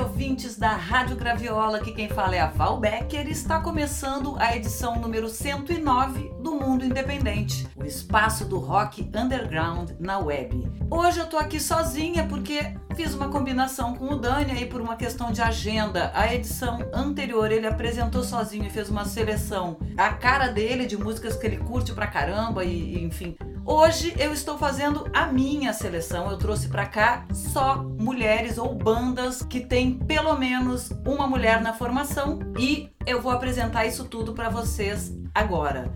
ouvintes da Rádio Graviola, que quem fala é a Val Becker, está começando a edição número 109 do Mundo Independente, o espaço do rock underground na web. Hoje eu tô aqui sozinha porque fiz uma combinação com o Dani aí por uma questão de agenda. A edição anterior ele apresentou sozinho e fez uma seleção, a cara dele de músicas que ele curte pra caramba e, e enfim, Hoje eu estou fazendo a minha seleção. Eu trouxe para cá só mulheres ou bandas que tem pelo menos uma mulher na formação e eu vou apresentar isso tudo para vocês agora.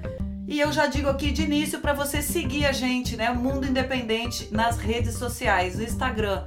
E eu já digo aqui de início para você seguir a gente, né? Mundo Independente nas redes sociais, no Instagram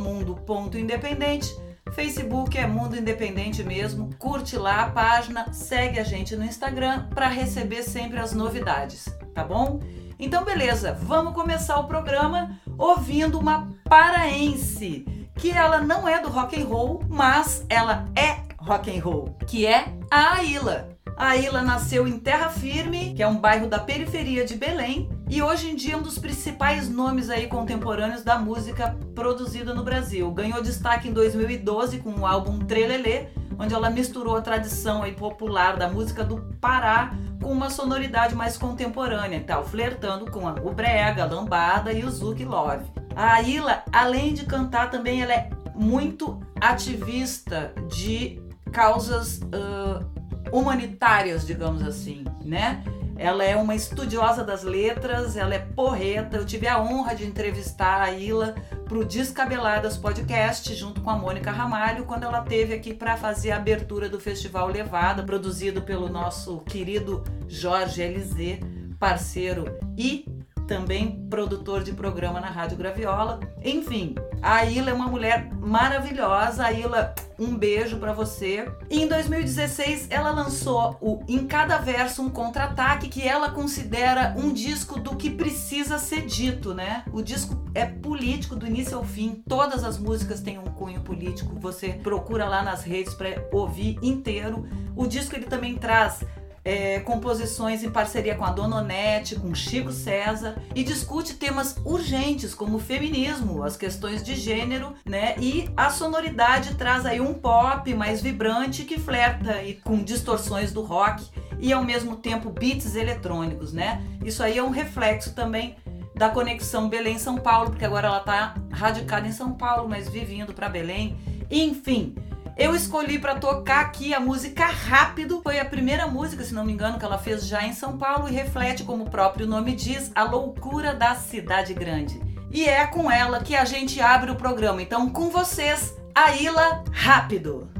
mundo.independente, Facebook é Mundo Independente mesmo. Curte lá a página, segue a gente no Instagram para receber sempre as novidades, tá bom? Então, beleza, vamos começar o programa ouvindo uma paraense, que ela não é do rock and roll, mas ela é rock and roll, que é a Aila. A Aila nasceu em Terra Firme, que é um bairro da periferia de Belém, e hoje em dia é um dos principais nomes aí contemporâneos da música produzida no Brasil. Ganhou destaque em 2012 com o álbum Trelelê, onde ela misturou a tradição popular da música do Pará com uma sonoridade mais contemporânea, tal, flertando com o brega, a lambada e o zouk love. A Ila, além de cantar, também ela é muito ativista de causas uh, humanitárias, digamos assim, né? Ela é uma estudiosa das letras, ela é porreta. Eu tive a honra de entrevistar a Ila para o Descabeladas Podcast, junto com a Mônica Ramalho, quando ela teve aqui para fazer a abertura do Festival Levada, produzido pelo nosso querido Jorge LZ, parceiro e também produtor de programa na Rádio Graviola. Enfim, a Ila é uma mulher maravilhosa. A Ila, um beijo para você. E em 2016, ela lançou o Em Cada Verso um Contra-Ataque, que ela considera um disco do que precisa ser dito, né? O disco é político do início ao fim. Todas as músicas têm um cunho político. Você procura lá nas redes para ouvir inteiro. O disco ele também traz é, composições em parceria com a Dona Onete, com Chico César, e discute temas urgentes como o feminismo, as questões de gênero, né? E a sonoridade traz aí um pop mais vibrante que flerta e com distorções do rock e ao mesmo tempo beats eletrônicos, né? Isso aí é um reflexo também da conexão Belém-São Paulo, porque agora ela está radicada em São Paulo, mas vivendo para Belém. Enfim, eu escolhi para tocar aqui a música Rápido. Foi a primeira música, se não me engano, que ela fez já em São Paulo e reflete, como o próprio nome diz, a loucura da cidade grande. E é com ela que a gente abre o programa. Então, com vocês, a Ila Rápido.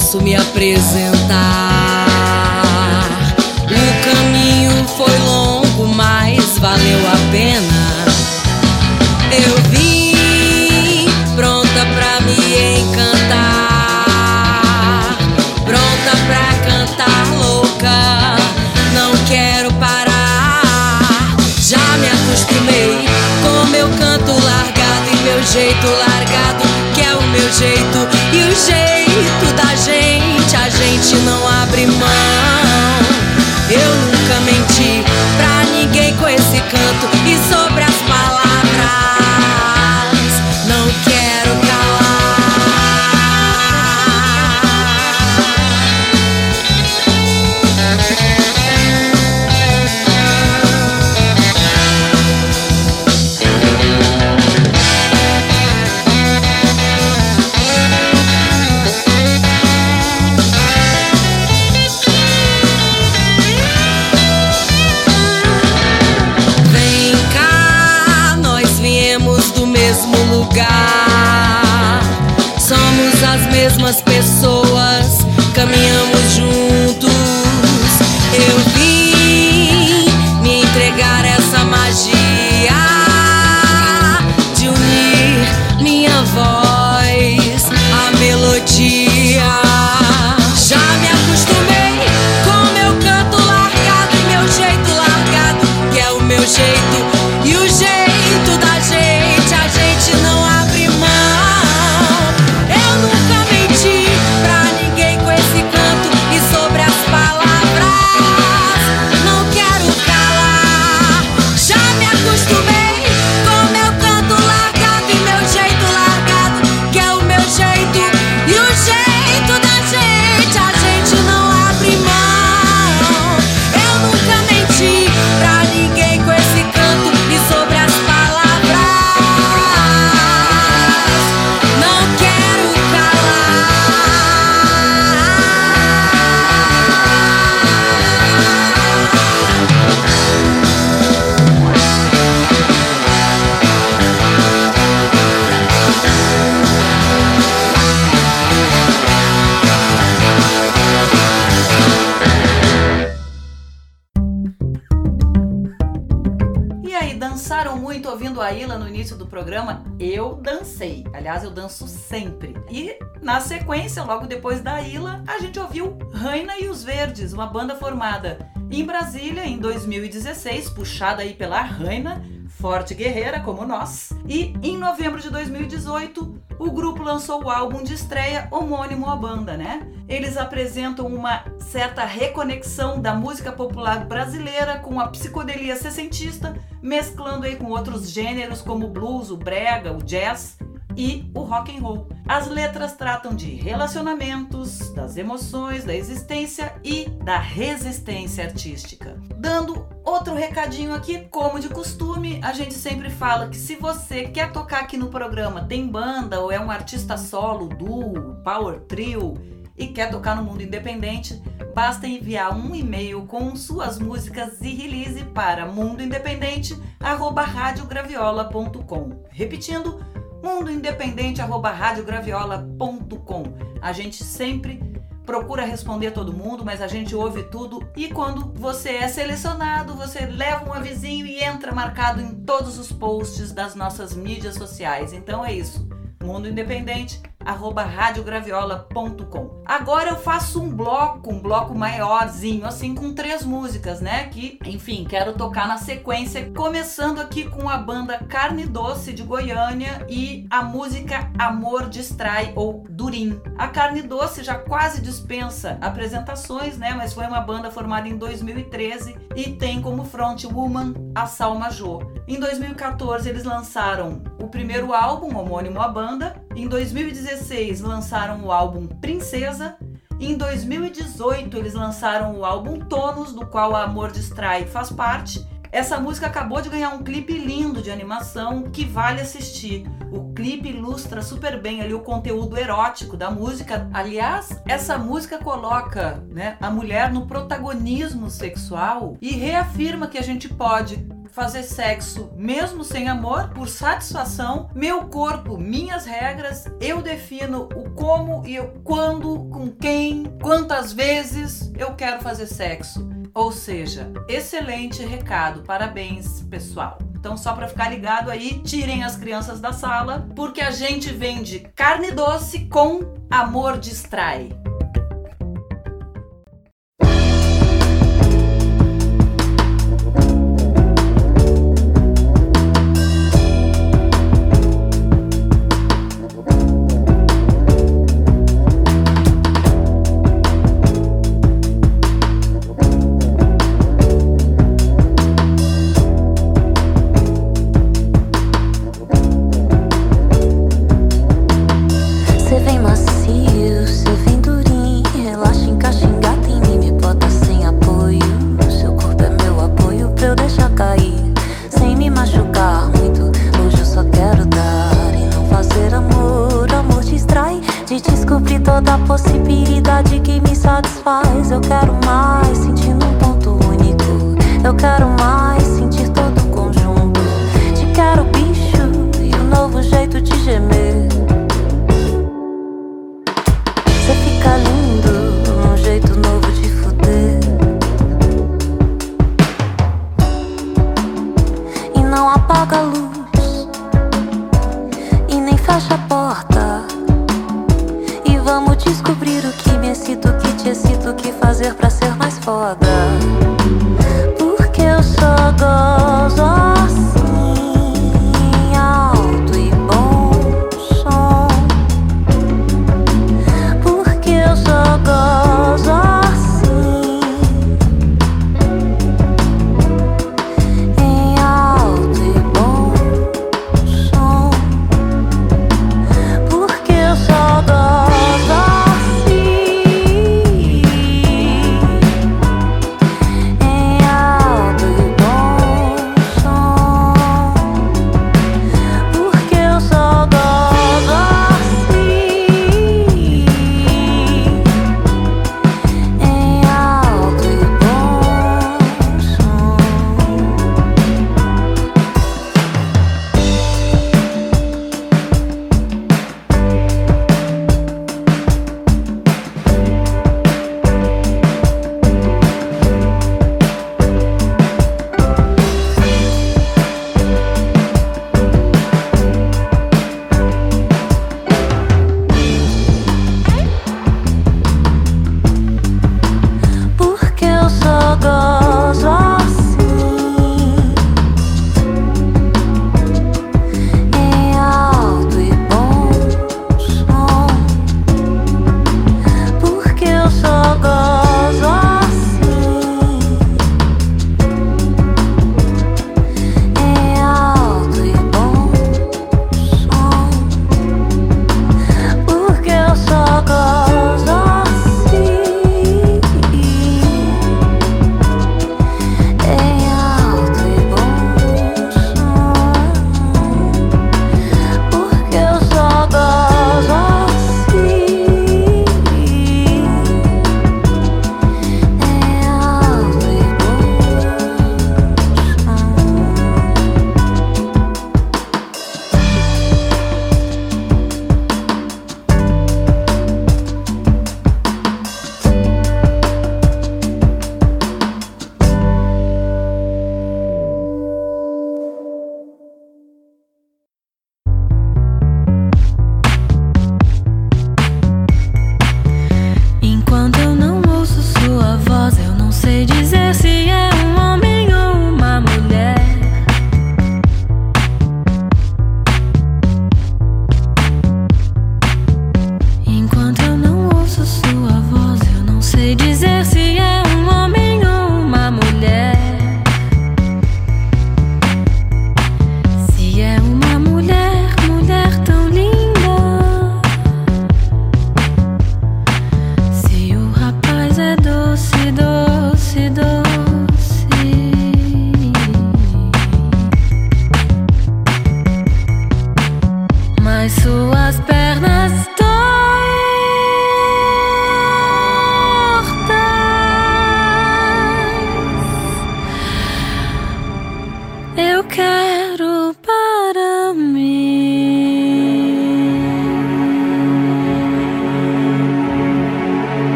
Posso me apresentar. A gente mesmas pessoas, a Ilha no início do programa? Eu dancei. Aliás, eu danço sempre. E na sequência, logo depois da Ilha, a gente ouviu Raina e os Verdes, uma banda formada em Brasília em 2016, puxada aí pela Raina, forte guerreira como nós. E em novembro de 2018, o grupo lançou o álbum de estreia homônimo à banda, né? Eles apresentam uma certa reconexão da música popular brasileira com a psicodelia sessentista, mesclando aí com outros gêneros como o blues, o brega, o jazz e o rock and roll. As letras tratam de relacionamentos, das emoções, da existência e da resistência artística. Dando outro recadinho aqui, como de costume, a gente sempre fala que se você quer tocar aqui no programa, tem banda ou é um artista solo, duo, power trio e quer tocar no mundo independente, basta enviar um e-mail com suas músicas e release para mundoindependente@radiograviola.com. Repetindo, mundoindependente@radiograviola.com. A gente sempre procura responder todo mundo, mas a gente ouve tudo e quando você é selecionado, você leva um avisinho e entra marcado em todos os posts das nossas mídias sociais. Então é isso. Mundo Independente arroba radiograviola.com. Agora eu faço um bloco, um bloco maiorzinho, assim, com três músicas, né? Que, enfim, quero tocar na sequência, começando aqui com a banda Carne Doce de Goiânia e a música Amor Distrai ou Durim. A Carne Doce já quase dispensa apresentações, né? Mas foi uma banda formada em 2013 e tem como frontwoman a Salma Jô. Em 2014 eles lançaram o primeiro álbum homônimo à banda. Em 2016 lançaram o álbum Princesa. Em 2018 eles lançaram o álbum Tonos, do qual Amor Distrai faz parte. Essa música acabou de ganhar um clipe lindo de animação que vale assistir. O clipe ilustra super bem ali o conteúdo erótico da música. Aliás, essa música coloca né, a mulher no protagonismo sexual e reafirma que a gente pode fazer sexo mesmo sem amor, por satisfação, meu corpo, minhas regras, eu defino o como e o quando, com quem, quantas vezes eu quero fazer sexo. Ou seja, excelente recado, parabéns pessoal. Então, só para ficar ligado aí, tirem as crianças da sala, porque a gente vende carne doce com amor distrai. descobrir o que me excita, o que te excita, o que fazer para ser mais foda.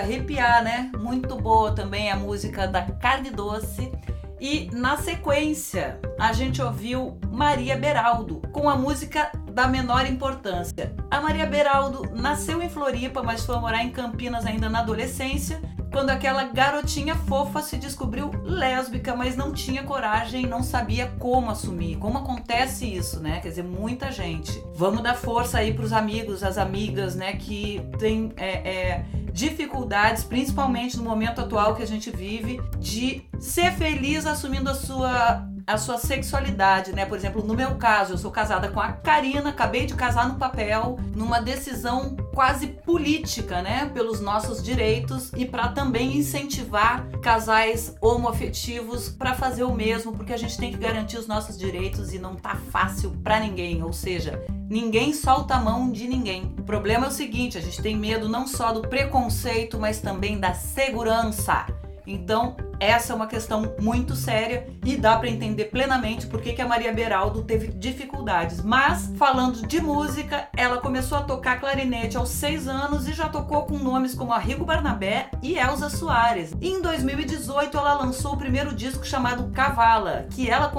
Arrepiar, né? Muito boa também a música da Carne Doce. E na sequência, a gente ouviu Maria Beraldo com a música da menor importância. A Maria Beraldo nasceu em Floripa, mas foi morar em Campinas ainda na adolescência quando aquela garotinha fofa se descobriu lésbica, mas não tinha coragem, não sabia como assumir. Como acontece isso, né? Quer dizer, muita gente. Vamos dar força aí para os amigos, as amigas, né, que tem é, é, dificuldades, principalmente no momento atual que a gente vive, de ser feliz assumindo a sua a sua sexualidade, né? Por exemplo, no meu caso, eu sou casada com a Karina, acabei de casar no papel, numa decisão quase política, né, pelos nossos direitos e para também incentivar casais homoafetivos para fazer o mesmo, porque a gente tem que garantir os nossos direitos e não tá fácil para ninguém, ou seja, ninguém solta a mão de ninguém. O problema é o seguinte, a gente tem medo não só do preconceito, mas também da segurança. Então, essa é uma questão muito séria e dá para entender plenamente por que, a Maria Beraldo teve dificuldades. Mas, falando de música, ela começou a tocar clarinete aos seis anos e já tocou com nomes como Arrigo Barnabé e Elza Soares. E em 2018, ela lançou o primeiro disco chamado Cavala, que ela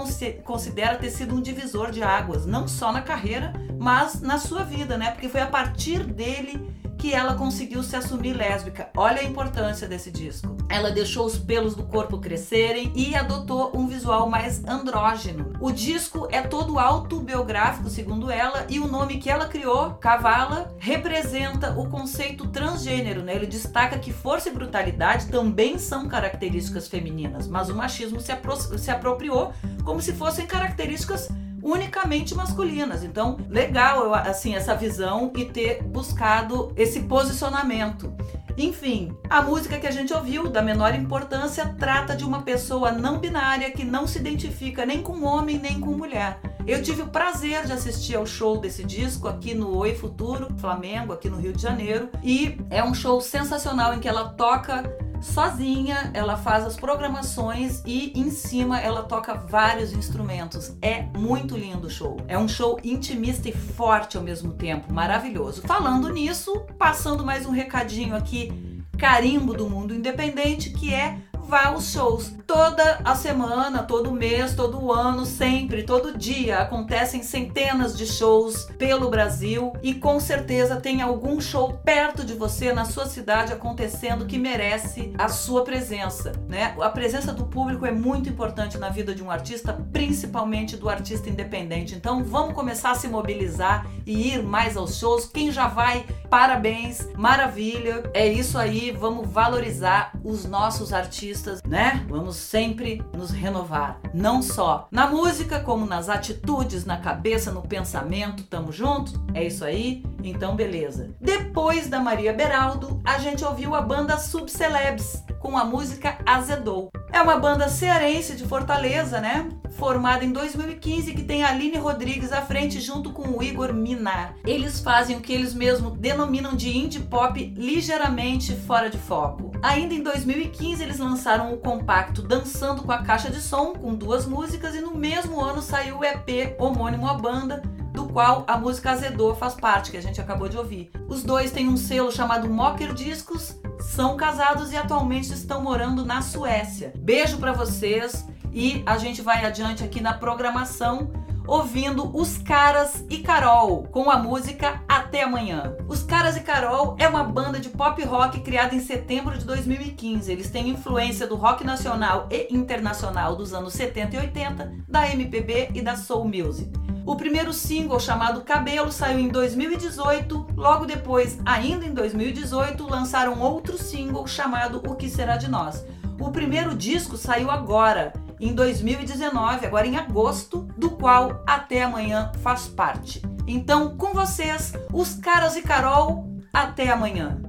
considera ter sido um divisor de águas, não só na carreira, mas na sua vida, né? Porque foi a partir dele que ela conseguiu se assumir lésbica. Olha a importância desse disco. Ela deixou os pelos do corpo crescerem e adotou um visual mais andrógeno. O disco é todo autobiográfico, segundo ela, e o nome que ela criou, Cavala, representa o conceito transgênero. Né? Ele destaca que força e brutalidade também são características femininas, mas o machismo se, apro se apropriou como se fossem características unicamente masculinas. Então, legal assim essa visão e ter buscado esse posicionamento. Enfim, a música que a gente ouviu, da menor importância, trata de uma pessoa não binária que não se identifica nem com homem nem com mulher. Eu tive o prazer de assistir ao show desse disco aqui no Oi Futuro, Flamengo, aqui no Rio de Janeiro, e é um show sensacional em que ela toca sozinha, ela faz as programações e em cima ela toca vários instrumentos. É muito lindo o show. É um show intimista e forte ao mesmo tempo, maravilhoso. Falando nisso, passando mais um recadinho aqui, carimbo do mundo independente, que é vá aos shows. Toda a semana, todo mês, todo ano, sempre, todo dia acontecem centenas de shows pelo Brasil e com certeza tem algum show perto de você na sua cidade acontecendo que merece a sua presença, né? A presença do público é muito importante na vida de um artista, principalmente do artista independente. Então, vamos começar a se mobilizar e ir mais aos shows. Quem já vai, parabéns, maravilha. É isso aí, vamos valorizar os nossos artistas artistas, né? Vamos sempre nos renovar, não só na música, como nas atitudes, na cabeça, no pensamento. Tamo junto? É isso aí? Então, beleza. Depois da Maria Beraldo, a gente ouviu a banda Subcelebs com a música Azedou. É uma banda cearense de Fortaleza, né? Formada em 2015 que tem a Aline Rodrigues à frente junto com o Igor Minar. Eles fazem o que eles mesmos denominam de indie pop ligeiramente fora de foco. Ainda em 2015 eles lançaram o compacto Dançando com a Caixa de Som com duas músicas e no mesmo ano saiu o EP homônimo à banda do qual a música Azedou faz parte, que a gente acabou de ouvir. Os dois têm um selo chamado Mocker Discos, são casados e atualmente estão morando na Suécia. Beijo para vocês e a gente vai adiante aqui na programação ouvindo Os Caras e Carol com a música Até Amanhã. Os Caras e Carol é uma banda de pop rock criada em setembro de 2015. Eles têm influência do rock nacional e internacional dos anos 70 e 80, da MPB e da soul music. O primeiro single, chamado Cabelo, saiu em 2018. Logo depois, ainda em 2018, lançaram outro single chamado O Que Será de Nós. O primeiro disco saiu agora, em 2019, agora em agosto, do qual Até Amanhã faz parte. Então, com vocês, os Caras e Carol, até amanhã.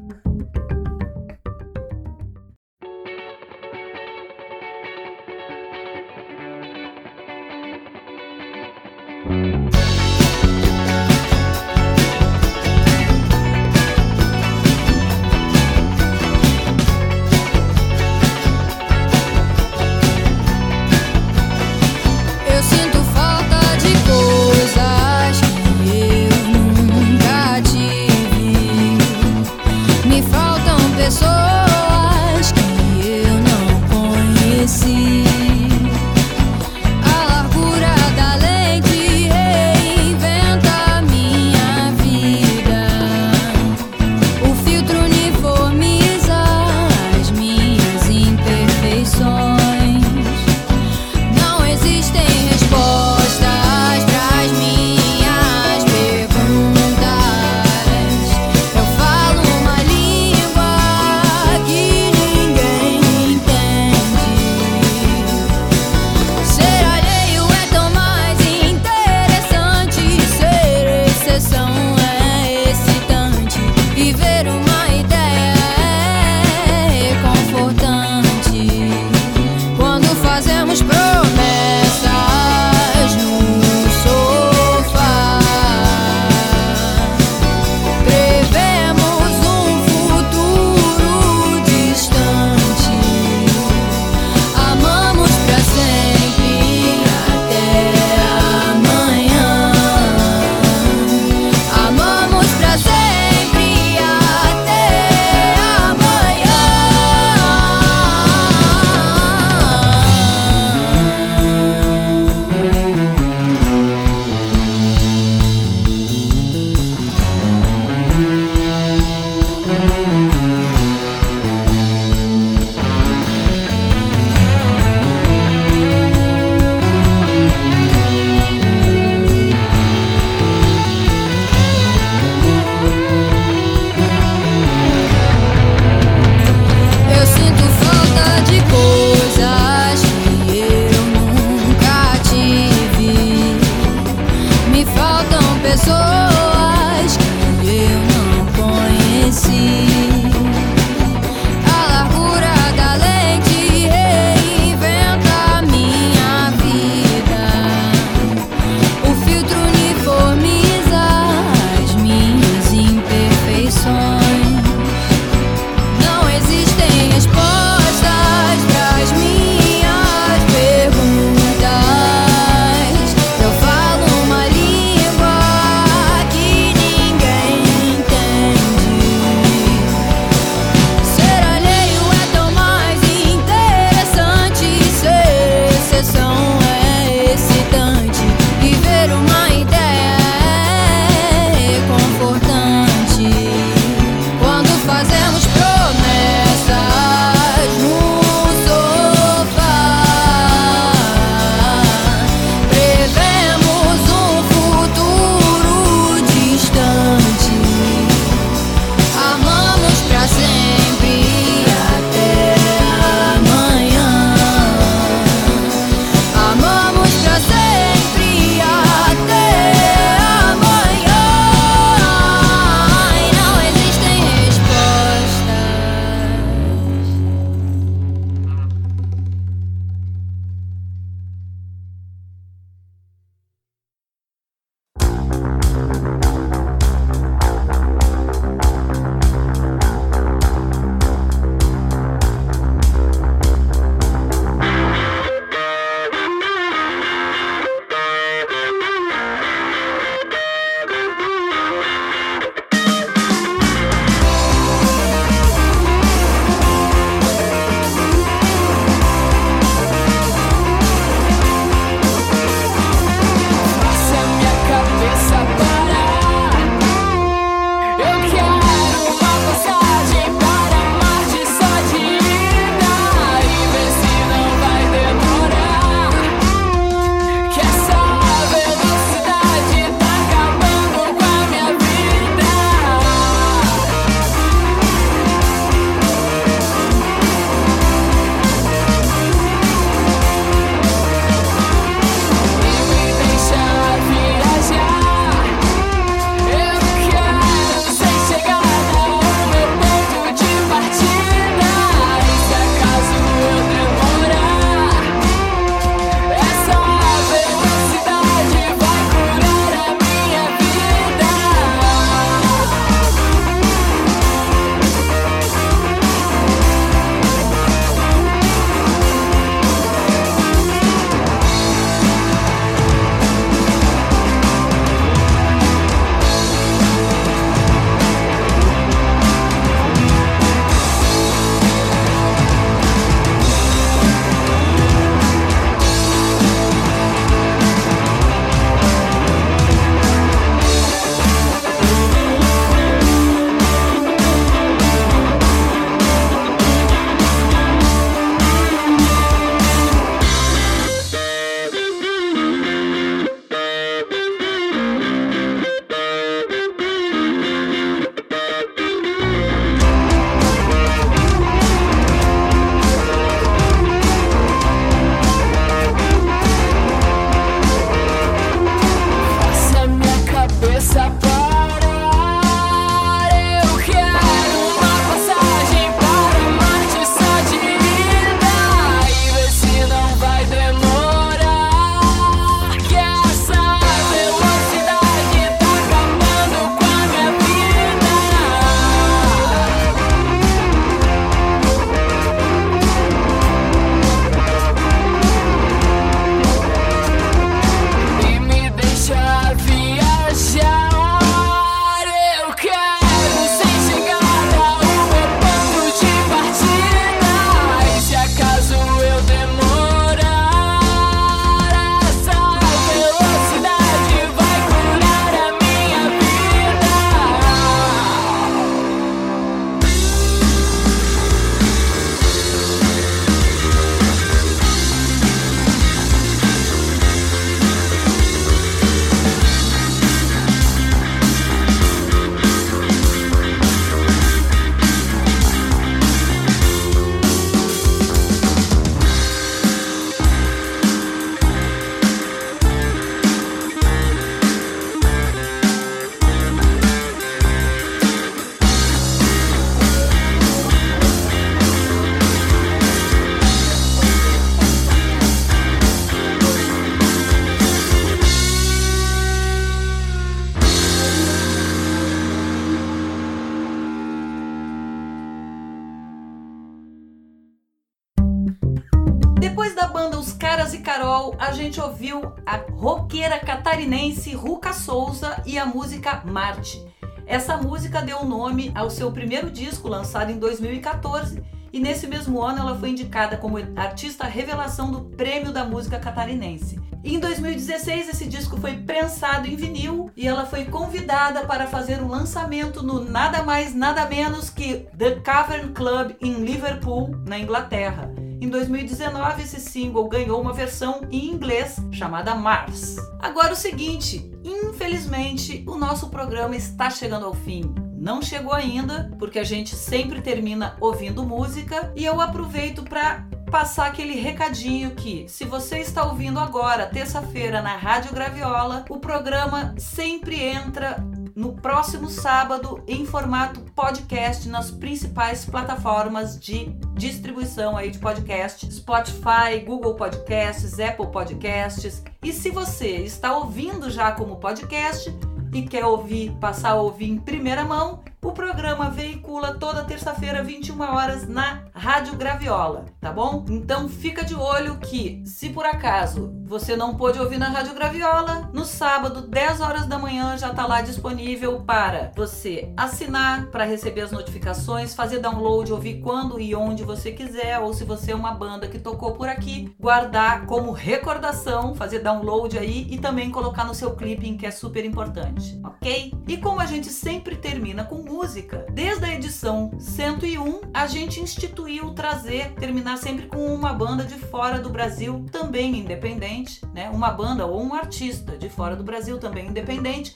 Ao seu primeiro disco, lançado em 2014, e nesse mesmo ano ela foi indicada como artista revelação do Prêmio da Música Catarinense. Em 2016, esse disco foi prensado em vinil e ela foi convidada para fazer um lançamento no nada mais nada menos que The Cavern Club em Liverpool, na Inglaterra. Em 2019, esse single ganhou uma versão em inglês chamada Mars. Agora o seguinte, infelizmente, o nosso programa está chegando ao fim não chegou ainda, porque a gente sempre termina ouvindo música, e eu aproveito para passar aquele recadinho que, se você está ouvindo agora, terça-feira, na Rádio Graviola, o programa sempre entra no próximo sábado em formato podcast nas principais plataformas de distribuição aí de podcast, Spotify, Google Podcasts, Apple Podcasts. E se você está ouvindo já como podcast e quer ouvir, passar a ouvir em primeira mão, o programa veicula toda terça-feira, 21 horas, na Rádio Graviola, tá bom? Então fica de olho que, se por acaso você não pôde ouvir na Rádio Graviola, no sábado, 10 horas da manhã, já tá lá disponível para você assinar para receber as notificações, fazer download, ouvir quando e onde você quiser, ou se você é uma banda que tocou por aqui, guardar como recordação, fazer download aí e também colocar no seu clipping, que é super importante, ok? E como a gente sempre termina com música. Desde a edição 101, a gente instituiu trazer, terminar sempre com uma banda de fora do Brasil, também independente, né? Uma banda ou um artista de fora do Brasil também independente,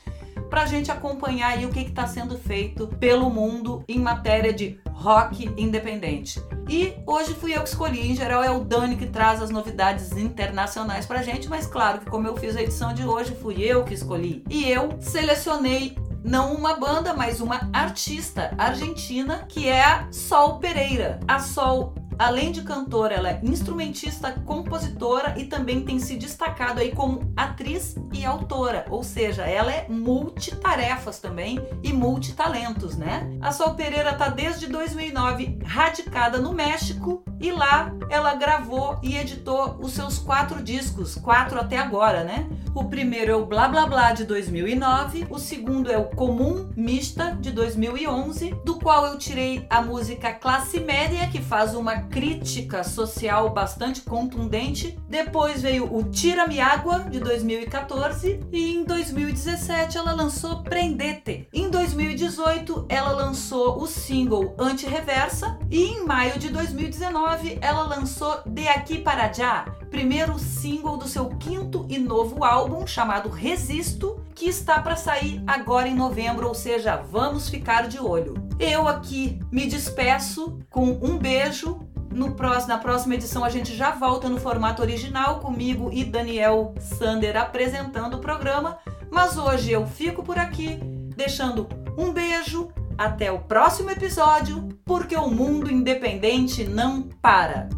para a gente acompanhar aí o que está sendo feito pelo mundo em matéria de rock independente. E hoje fui eu que escolhi, em geral é o Dani que traz as novidades internacionais pra gente, mas claro que como eu fiz a edição de hoje, fui eu que escolhi. E eu selecionei não uma banda, mas uma artista argentina que é a Sol Pereira. A Sol Além de cantora, ela é instrumentista, compositora e também tem se destacado aí como atriz e autora, ou seja, ela é multitarefas também e multitalentos, né? A Sol Pereira tá desde 2009 radicada no México e lá ela gravou e editou os seus quatro discos, quatro até agora, né? O primeiro é o Blá Blá Blá de 2009, o segundo é o Comum Mista de 2011, do qual eu tirei a música Classe Média, que faz uma crítica social bastante contundente. Depois veio o Tira-me Água, de 2014. E em 2017 ela lançou Prendete. Em 2018 ela lançou o single Anti-Reversa. E em maio de 2019 ela lançou De Aqui para Já, primeiro single do seu quinto e novo álbum chamado Resisto, que está para sair agora em novembro, ou seja, vamos ficar de olho. Eu aqui me despeço com um beijo no próximo, na próxima edição a gente já volta no formato original comigo e Daniel Sander apresentando o programa. Mas hoje eu fico por aqui, deixando um beijo. Até o próximo episódio, porque o mundo independente não para.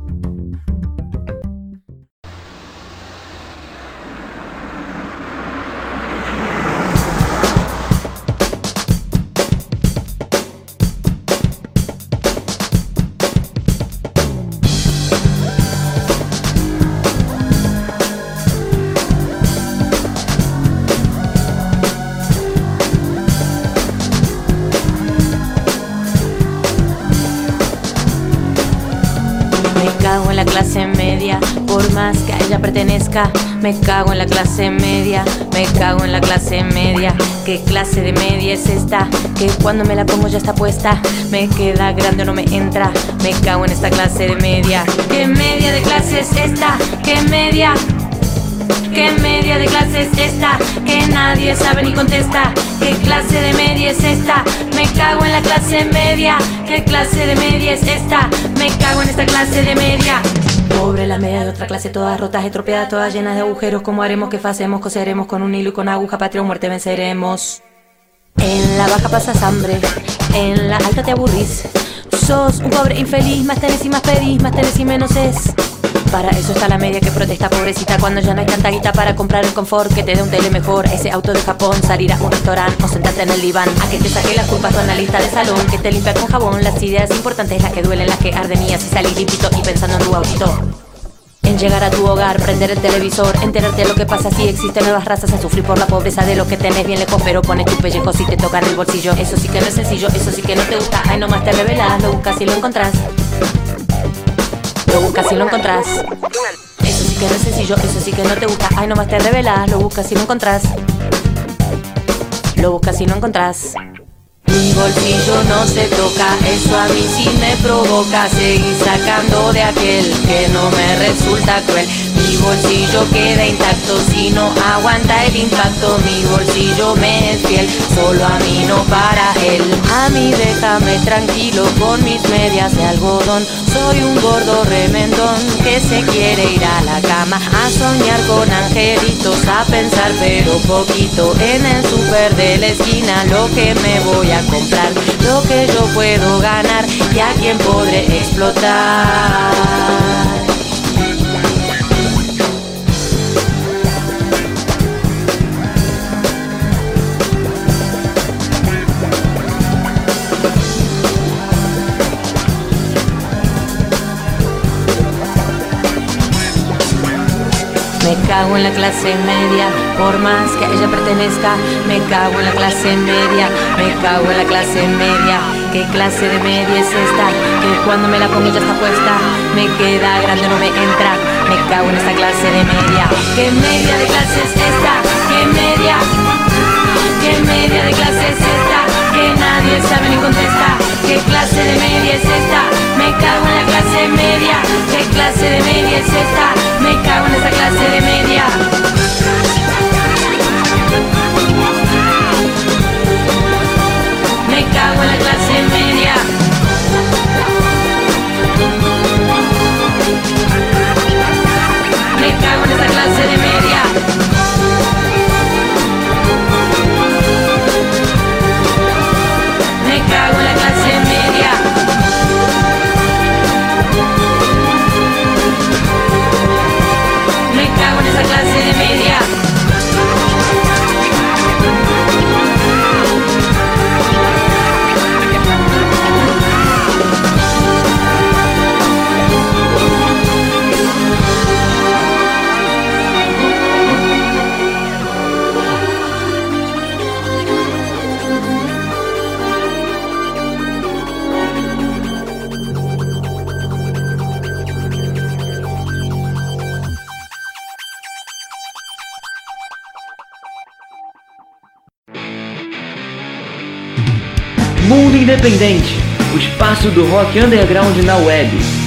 Me cago en la clase media, me cago en la clase media. ¿Qué clase de media es esta? Que cuando me la pongo ya está puesta. Me queda grande o no me entra. Me cago en esta clase de media. ¿Qué media de clase es esta? ¿Qué media? ¿Qué media de clase es esta? Que nadie sabe ni contesta. ¿Qué clase de media es esta? Me cago en la clase media. ¿Qué clase de media es esta? Me cago en esta clase de media. Pobre la media de otra clase, todas rotas, estropeadas, todas llenas de agujeros. ¿Cómo haremos? ¿Qué hacemos? Coseremos con un hilo y con aguja, patria o muerte venceremos. En la baja pasas hambre, en la alta te aburrís. Sos un pobre infeliz, más tenés y más pedís, más tenés y menos es. Para eso está la media que protesta, pobrecita, cuando ya no hay tanta guita para comprar el confort, que te dé un tele mejor, ese auto de Japón, salir a un restaurante o sentarte en el diván, a que te saque las culpas tu analista de salón, que te limpia con jabón, las ideas importantes, las que duelen, las que arden y así salir limpito y pensando en tu autito. en llegar a tu hogar, prender el televisor, enterarte de lo que pasa si existen nuevas razas, en sufrir por la pobreza de lo que tenés bien lejos, pero pones tu pellejo si te tocan el bolsillo. Eso sí que no es sencillo, eso sí que no te gusta, ay nomás te revelas, lo buscas y lo encontrás. Lo buscas y lo encontrás. Eso sí que no es sencillo, eso sí que no te gusta, ay nomás te revelas, lo buscas y lo encontrás. Lo buscas y no encontrás. Mi bolsillo no se toca, eso a mí sí me provoca seguir sacando de aquel que no me resulta cruel. Mi bolsillo queda intacto si no aguanta el impacto. Mi bolsillo me es fiel, solo a mí no para él. A mí déjame tranquilo con mis medias de algodón. Soy un gordo remendón que se quiere ir a la cama a soñar con angelitos, a pensar pero poquito en el super de la esquina lo que me voy a comprar, lo que yo puedo ganar y a quien podré explotar. Me cago en la clase media, por más que a ella pertenezca. Me cago en la clase media, me cago en la clase media. ¿Qué clase de media es esta? Que cuando me la pongo ya está puesta. Me queda grande, no me entra. Me cago en esta clase de media. ¿Qué media de clase es esta? ¿Qué media? ¿Qué media de clase es esta? Que nadie sabe ni contesta. ¿Qué clase de media es esta? Me cago en la clase espaço do rock underground na web.